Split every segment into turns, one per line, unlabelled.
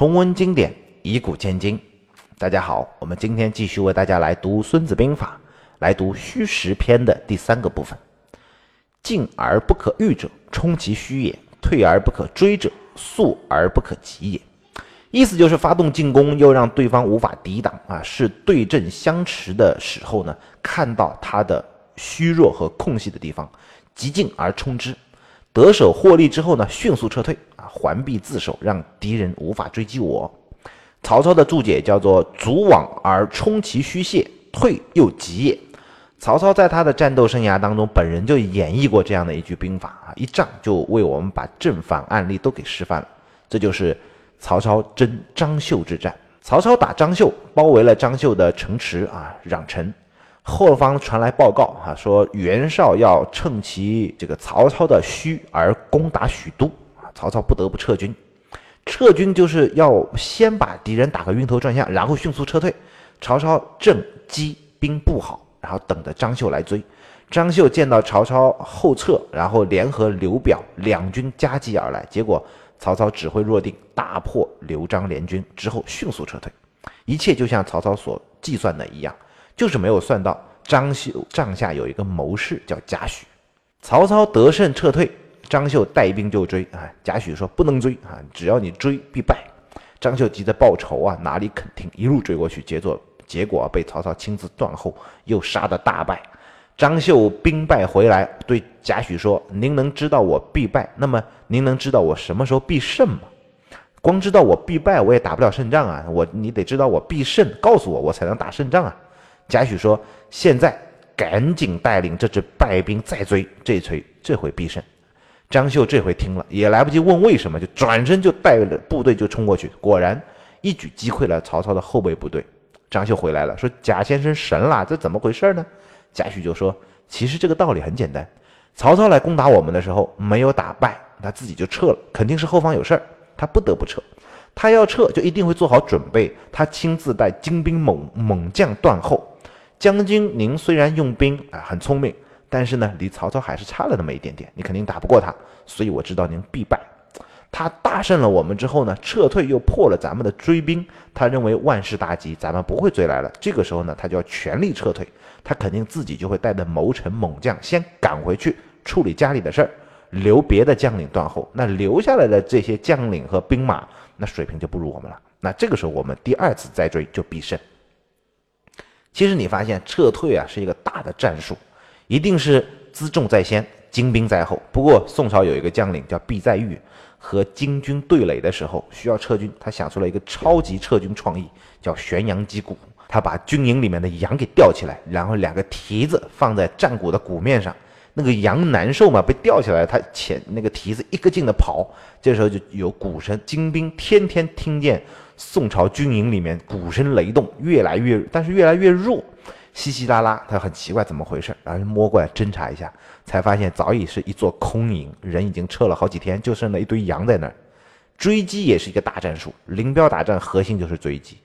重温经典，以古鉴今。大家好，我们今天继续为大家来读《孙子兵法》，来读虚实篇的第三个部分。进而不可御者，冲其虚也；退而不可追者，速而不可及也。意思就是发动进攻，又让对方无法抵挡啊，是对阵相持的时候呢，看到他的虚弱和空隙的地方，急进而冲之，得手获利之后呢，迅速撤退啊，环臂自守，让敌人无法追击我。曹操的注解叫做“阻往而冲其虚泄，退又急也”。曹操在他的战斗生涯当中，本人就演绎过这样的一句兵法啊，一仗就为我们把正反案例都给示范了。这就是曹操征张绣之战。曹操打张绣，包围了张绣的城池啊，壤城。后方传来报告啊，说袁绍要趁其这个曹操的虚而攻打许都啊，曹操不得不撤军。撤军就是要先把敌人打个晕头转向，然后迅速撤退。曹操正积兵布好。然后等着张绣来追，张绣见到曹操后撤，然后联合刘表两军夹击而来，结果曹操指挥若定，大破刘张联军之后迅速撤退，一切就像曹操所计算的一样，就是没有算到张绣帐下有一个谋士叫贾诩。曹操得胜撤退，张绣带兵就追啊，贾诩说不能追啊，只要你追必败。张绣急着报仇啊，哪里肯听，一路追过去，结果。结果被曹操亲自断后，又杀得大败。张绣兵败回来，对贾诩说：“您能知道我必败，那么您能知道我什么时候必胜吗？光知道我必败，我也打不了胜仗啊！我你得知道我必胜，告诉我，我才能打胜仗啊！”贾诩说：“现在赶紧带领这支败兵再追，这回这回必胜。”张绣这回听了，也来不及问为什么，就转身就带着部队就冲过去，果然一举击溃了曹操的后备部队。张绣回来了，说：“贾先生神了，这怎么回事呢？”贾诩就说：“其实这个道理很简单，曹操来攻打我们的时候没有打败，他自己就撤了，肯定是后方有事儿，他不得不撤。他要撤，就一定会做好准备，他亲自带精兵猛猛将断后。将军，您虽然用兵啊很聪明，但是呢，离曹操还是差了那么一点点，你肯定打不过他，所以我知道您必败。”他大胜了我们之后呢，撤退又破了咱们的追兵，他认为万事大吉，咱们不会追来了。这个时候呢，他就要全力撤退，他肯定自己就会带着谋臣猛将先赶回去处理家里的事儿，留别的将领断后。那留下来的这些将领和兵马，那水平就不如我们了。那这个时候我们第二次再追就必胜。其实你发现撤退啊是一个大的战术，一定是辎重在先，精兵在后。不过宋朝有一个将领叫毕在玉。和金军对垒的时候需要撤军，他想出了一个超级撤军创意，叫悬羊击鼓。他把军营里面的羊给吊起来，然后两个蹄子放在战鼓的鼓面上，那个羊难受嘛，被吊起来，他前那个蹄子一个劲的跑，这时候就有鼓声，金兵天天听见宋朝军营里面鼓声雷动，越来越，但是越来越弱。稀稀拉拉，他很奇怪怎么回事，然后摸过来侦查一下，才发现早已是一座空营，人已经撤了好几天，就剩了一堆羊在那儿。追击也是一个大战术，林彪打仗核心就是追击。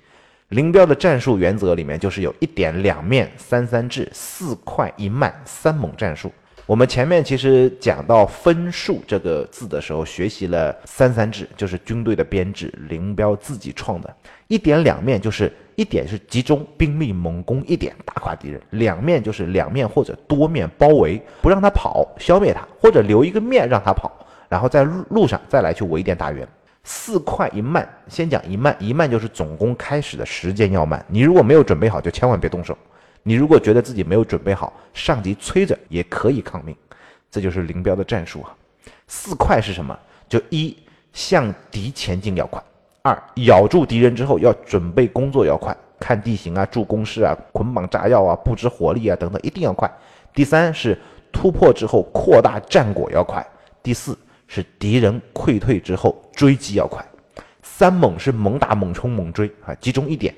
林彪的战术原则里面就是有一点两面三三制四快一慢三猛战术。我们前面其实讲到分数这个字的时候，学习了三三制，就是军队的编制，林彪自己创的。一点两面就是一点是集中兵力猛攻一点打垮敌人，两面就是两面或者多面包围，不让他跑，消灭他，或者留一个面让他跑，然后在路上再来去围点打援。四快一慢，先讲一慢，一慢就是总攻开始的时间要慢。你如果没有准备好，就千万别动手。你如果觉得自己没有准备好，上级催着也可以抗命。这就是林彪的战术啊。四快是什么？就一向敌前进要快。二咬住敌人之后，要准备工作要快，看地形啊，筑工事啊，捆绑炸药啊，布置火力啊等等，一定要快。第三是突破之后扩大战果要快。第四是敌人溃退之后追击要快。三猛是猛打猛冲猛追啊，集中一点，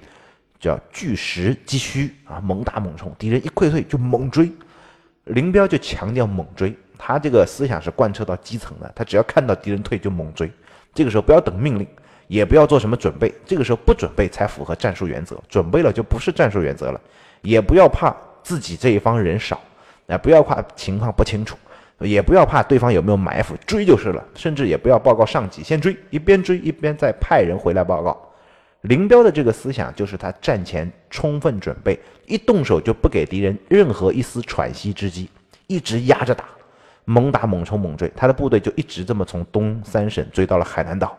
叫巨实击虚啊，猛打猛冲，敌人一溃退就猛追。林彪就强调猛追，他这个思想是贯彻到基层的，他只要看到敌人退就猛追，这个时候不要等命令。也不要做什么准备，这个时候不准备才符合战术原则，准备了就不是战术原则了。也不要怕自己这一方人少，啊，不要怕情况不清楚，也不要怕对方有没有埋伏，追就是了。甚至也不要报告上级，先追，一边追一边再派人回来报告。林彪的这个思想就是他战前充分准备，一动手就不给敌人任何一丝喘息之机，一直压着打，猛打猛冲猛追，他的部队就一直这么从东三省追到了海南岛。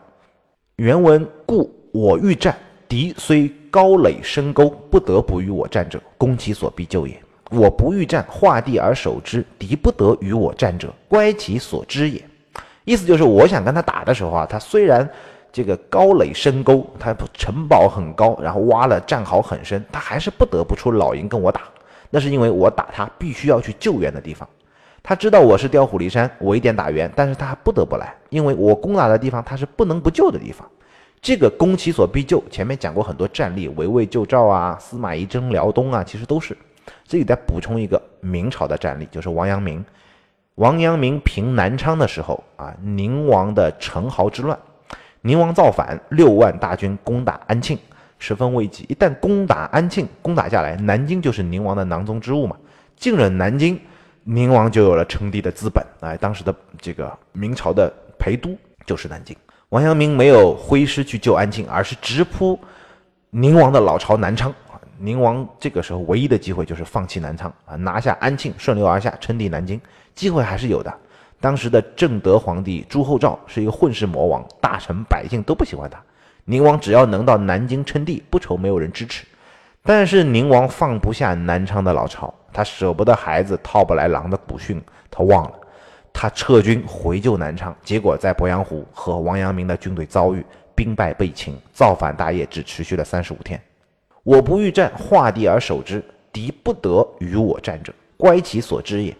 原文故我欲战，敌虽高垒深沟，不得不与我战者，攻其所必救也。我不欲战，画地而守之，敌不得与我战者，乖其所知也。意思就是，我想跟他打的时候啊，他虽然这个高垒深沟，他城堡很高，然后挖了战壕很深，他还是不得不出老营跟我打。那是因为我打他必须要去救援的地方。他知道我是调虎离山，我一点打援，但是他还不得不来，因为我攻打的地方他是不能不救的地方。这个攻其所必救，前面讲过很多战例，围魏救赵啊，司马懿征辽东啊，其实都是。这里再补充一个明朝的战例，就是王阳明。王阳明平南昌的时候啊，宁王的陈豪之乱，宁王造反，六万大军攻打安庆，十分危急。一旦攻打安庆，攻打下来，南京就是宁王的囊中之物嘛。进了南京，宁王就有了称帝的资本。哎，当时的这个明朝的陪都就是南京。王阳明没有挥师去救安庆，而是直扑宁王的老巢南昌。宁王这个时候唯一的机会就是放弃南昌啊，拿下安庆，顺流而下称帝南京，机会还是有的。当时的正德皇帝朱厚照是一个混世魔王，大臣百姓都不喜欢他。宁王只要能到南京称帝，不愁没有人支持。但是宁王放不下南昌的老巢，他舍不得孩子套不来狼的古训，他忘了，他撤军回救南昌，结果在鄱阳湖和王阳明的军队遭遇，兵败被擒，造反大业只持续了三十五天。我不欲战，画地而守之，敌不得与我战者，乖其所知也。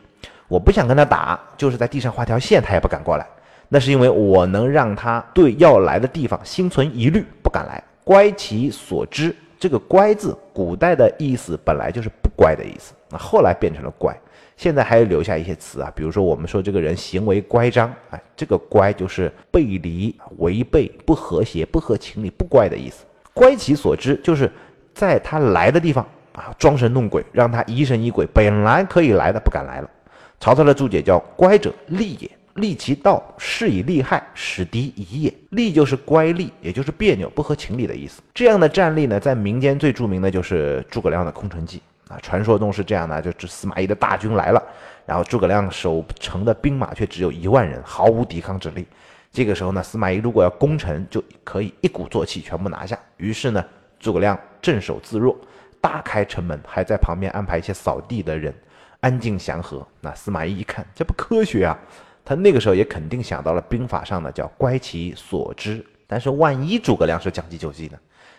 我不想跟他打，就是在地上画条线，他也不敢过来。那是因为我能让他对要来的地方心存疑虑，不敢来。乖其所知，这个“乖”字，古代的意思本来就是不乖的意思，那后来变成了乖。现在还有留下一些词啊，比如说我们说这个人行为乖张，哎，这个“乖”就是背离、违背、不和谐、不合情理、不乖的意思。乖其所知，就是。在他来的地方啊，装神弄鬼，让他疑神疑鬼。本来可以来的，不敢来了。曹操的注解叫“乖者利也，利其道，是以利害，使敌疑也。利就是乖戾，也就是别扭、不合情理的意思。这样的战例呢，在民间最著名的就是诸葛亮的空城计啊。传说中是这样的，就是司马懿的大军来了，然后诸葛亮守城的兵马却只有一万人，毫无抵抗之力。这个时候呢，司马懿如果要攻城，就可以一鼓作气全部拿下。于是呢。诸葛亮镇守自若，大开城门，还在旁边安排一些扫地的人，安静祥和。那司马懿一看，这不科学啊！他那个时候也肯定想到了兵法上的叫“乖其所知”。但是万一诸葛亮是将计就计呢？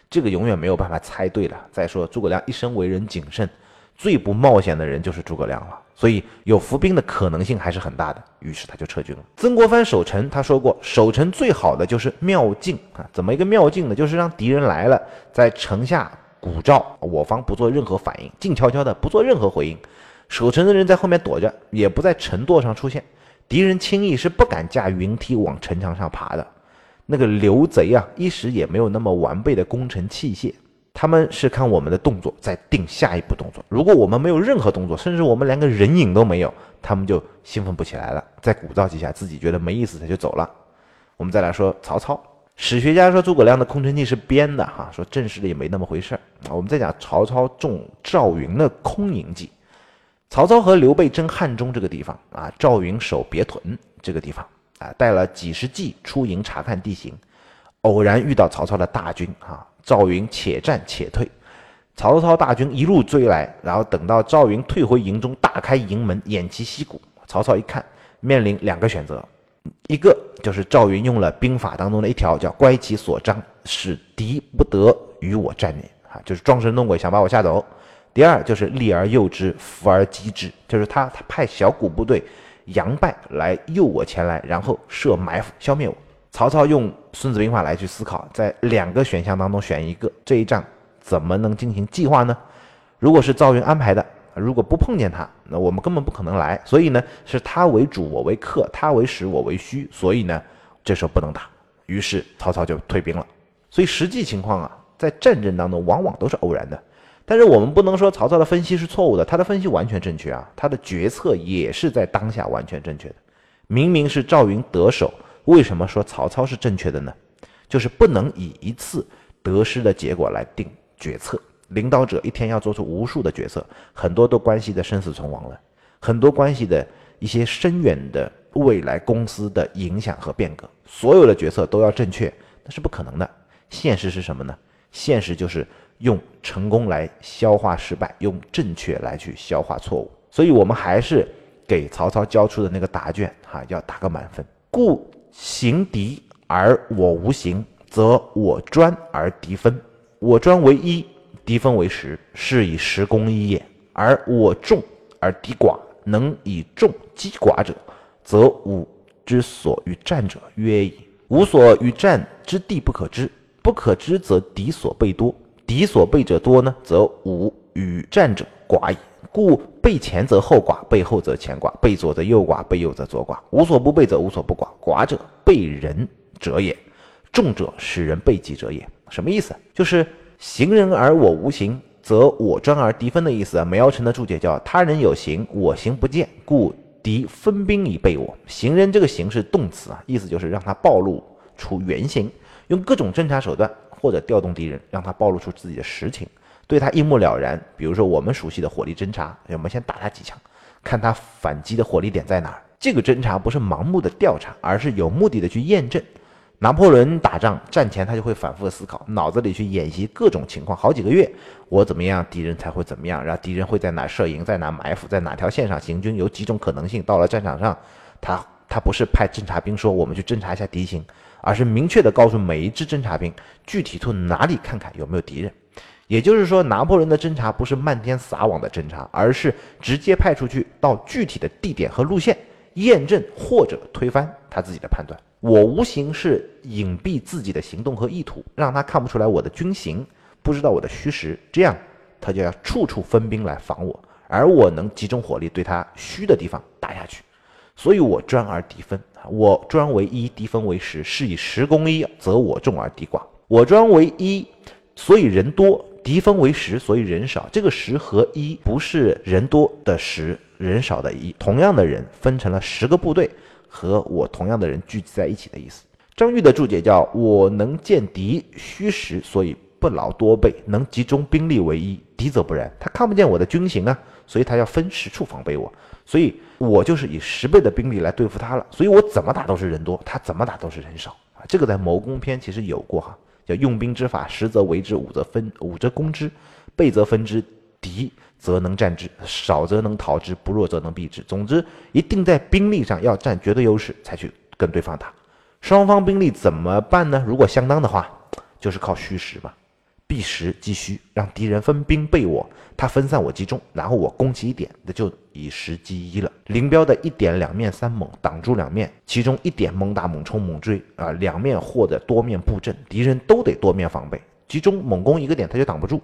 这个永远没有办法猜对的。再说诸葛亮一生为人谨慎，最不冒险的人就是诸葛亮了，所以有伏兵的可能性还是很大的。于是他就撤军了。曾国藩守城，他说过，守城最好的就是妙境啊。怎么一个妙境呢？就是让敌人来了，在城下鼓噪，我方不做任何反应，静悄悄的不做任何回应。守城的人在后面躲着，也不在城垛上出现，敌人轻易是不敢架云梯往城墙上爬的。那个刘贼啊，一时也没有那么完备的攻城器械，他们是看我们的动作再定下一步动作。如果我们没有任何动作，甚至我们连个人影都没有，他们就兴奋不起来了，再鼓噪几下，自己觉得没意思，他就走了。我们再来说曹操，史学家说诸葛亮的空城计是编的，哈，说正式的也没那么回事儿。我们再讲曹操中赵云的空营计，曹操和刘备争汉中这个地方啊，赵云守别屯这个地方。啊，带了几十骑出营查看地形，偶然遇到曹操的大军。啊，赵云且战且退，曹操大军一路追来，然后等到赵云退回营中，大开营门偃旗息鼓。曹操一看，面临两个选择，一个就是赵云用了兵法当中的一条，叫乖其所张，使敌不得与我战也。啊，就是装神弄鬼想把我吓走。第二就是利而诱之，伏而击之，就是他他派小股部队。佯败来诱我前来，然后设埋伏消灭我。曹操用《孙子兵法》来去思考，在两个选项当中选一个，这一仗怎么能进行计划呢？如果是赵云安排的，如果不碰见他，那我们根本不可能来。所以呢，是他为主，我为客；他为实，我为虚。所以呢，这时候不能打。于是曹操就退兵了。所以实际情况啊，在战争当中往往都是偶然的。但是我们不能说曹操的分析是错误的，他的分析完全正确啊，他的决策也是在当下完全正确的。明明是赵云得手，为什么说曹操是正确的呢？就是不能以一次得失的结果来定决策。领导者一天要做出无数的决策，很多都关系的生死存亡了，很多关系的一些深远的未来公司的影响和变革，所有的决策都要正确，那是不可能的。现实是什么呢？现实就是用成功来消化失败，用正确来去消化错误。所以，我们还是给曹操交出的那个答卷，哈，要打个满分。故行敌而我无形，则我专而敌分。我专为一，敌分为十，是以十攻一也。而我众而敌寡，能以众击寡者，则吾之所与战者约矣。吾所与战之地不可知。不可知则敌所备多，敌所备者多呢，则吾与战者寡矣。故备前则后寡，备后则前寡，备左则右寡，备右则左寡。无所不备则无所不寡。寡者备人者也，众者使人备己者也。什么意思？就是行人而我无形，则我专而敌分的意思啊。梅尧臣的注解叫他人有形，我形不见，故敌分兵以备我。行人这个形是动词啊，意思就是让他暴露出原形。用各种侦查手段或者调动敌人，让他暴露出自己的实情，对他一目了然。比如说我们熟悉的火力侦察，我们先打他几枪，看他反击的火力点在哪儿。这个侦察不是盲目的调查，而是有目的的去验证。拿破仑打仗战前他就会反复思考，脑子里去演习各种情况，好几个月，我怎么样，敌人才会怎么样，然后敌人会在哪设营，在哪埋伏，在哪条线上行军，有几种可能性。到了战场上，他他不是派侦察兵说我们去侦察一下敌情。而是明确地告诉每一支侦察兵，具体从哪里看看有没有敌人。也就是说，拿破仑的侦察不是漫天撒网的侦察，而是直接派出去到具体的地点和路线，验证或者推翻他自己的判断。我无形是隐蔽自己的行动和意图，让他看不出来我的军形，不知道我的虚实，这样他就要处处分兵来防我，而我能集中火力对他虚的地方打下去。所以我专而敌分。我专为一，敌分为十，是以十攻一，则我众而敌寡。我专为一，所以人多；敌分为十，所以人少。这个十和一不是人多的十，人少的一。同样的人分成了十个部队，和我同样的人聚集在一起的意思。张玉的注解叫：我能见敌虚实，所以不劳多备，能集中兵力为一。敌则不然，他看不见我的军形啊，所以他要分十处防备我。所以我就是以十倍的兵力来对付他了，所以我怎么打都是人多，他怎么打都是人少啊。这个在谋攻篇其实有过哈，叫用兵之法：十则围之，五则分，五则攻之，倍则分之，敌则能战之，少则能逃之，不弱则能避之。总之，一定在兵力上要占绝对优势才去跟对方打。双方兵力怎么办呢？如果相当的话，就是靠虚实嘛。避实击虚，让敌人分兵备我，他分散我集中，然后我攻其一点，那就以十击一了。林彪的一点两面三猛挡住两面，其中一点猛打猛冲猛追啊，两面或者多面布阵，敌人都得多面防备，集中猛攻一个点他就挡不住，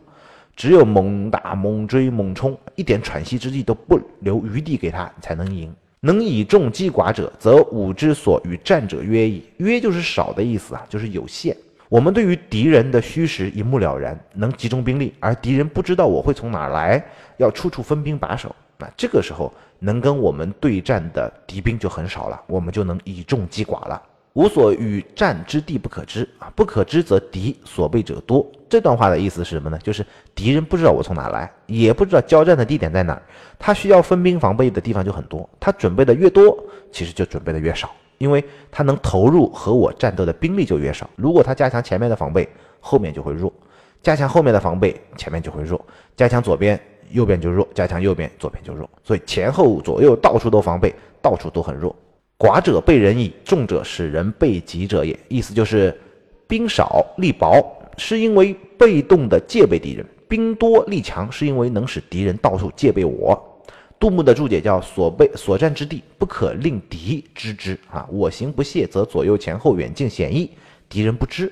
只有猛打猛追猛冲，一点喘息之地都不留余地给他，才能赢。能以众击寡者，则吾之所与战者约矣。约就是少的意思啊，就是有限。我们对于敌人的虚实一目了然，能集中兵力，而敌人不知道我会从哪儿来，要处处分兵把守。那这个时候能跟我们对战的敌兵就很少了，我们就能以众击寡了。无所与战之地不可知啊，不可知则敌所备者多。这段话的意思是什么呢？就是敌人不知道我从哪来，也不知道交战的地点在哪儿，他需要分兵防备的地方就很多，他准备的越多，其实就准备的越少。因为他能投入和我战斗的兵力就越少。如果他加强前面的防备，后面就会弱；加强后面的防备，前面就会弱；加强左边，右边就弱；加强右边，左边就弱。所以前后左右到处都防备，到处都很弱。寡者被人矣，众者使人备己者也。意思就是兵少力薄，是因为被动的戒备敌人；兵多力强，是因为能使敌人到处戒备我。杜牧的注解叫“所备所占之地，不可令敌知之啊！我行不懈，则左右前后远近险易，敌人不知，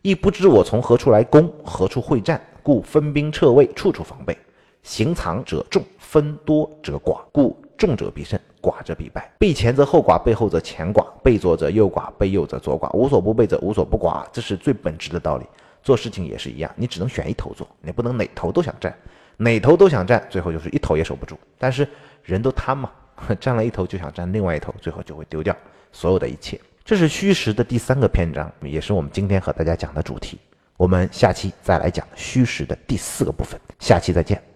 亦不知我从何处来攻，何处会战，故分兵撤位，处处防备。行藏者众，分多者寡，故众者必胜，寡者必败。备前则后寡，备后则前寡，备左则右寡，备右则左寡。无所不备则无所不寡，这是最本质的道理。做事情也是一样，你只能选一头做，你不能哪头都想占，哪头都想占，最后就是一头也守不住。但是人都贪嘛，占了一头就想占另外一头，最后就会丢掉所有的一切。这是虚实的第三个篇章，也是我们今天和大家讲的主题。我们下期再来讲虚实的第四个部分，下期再见。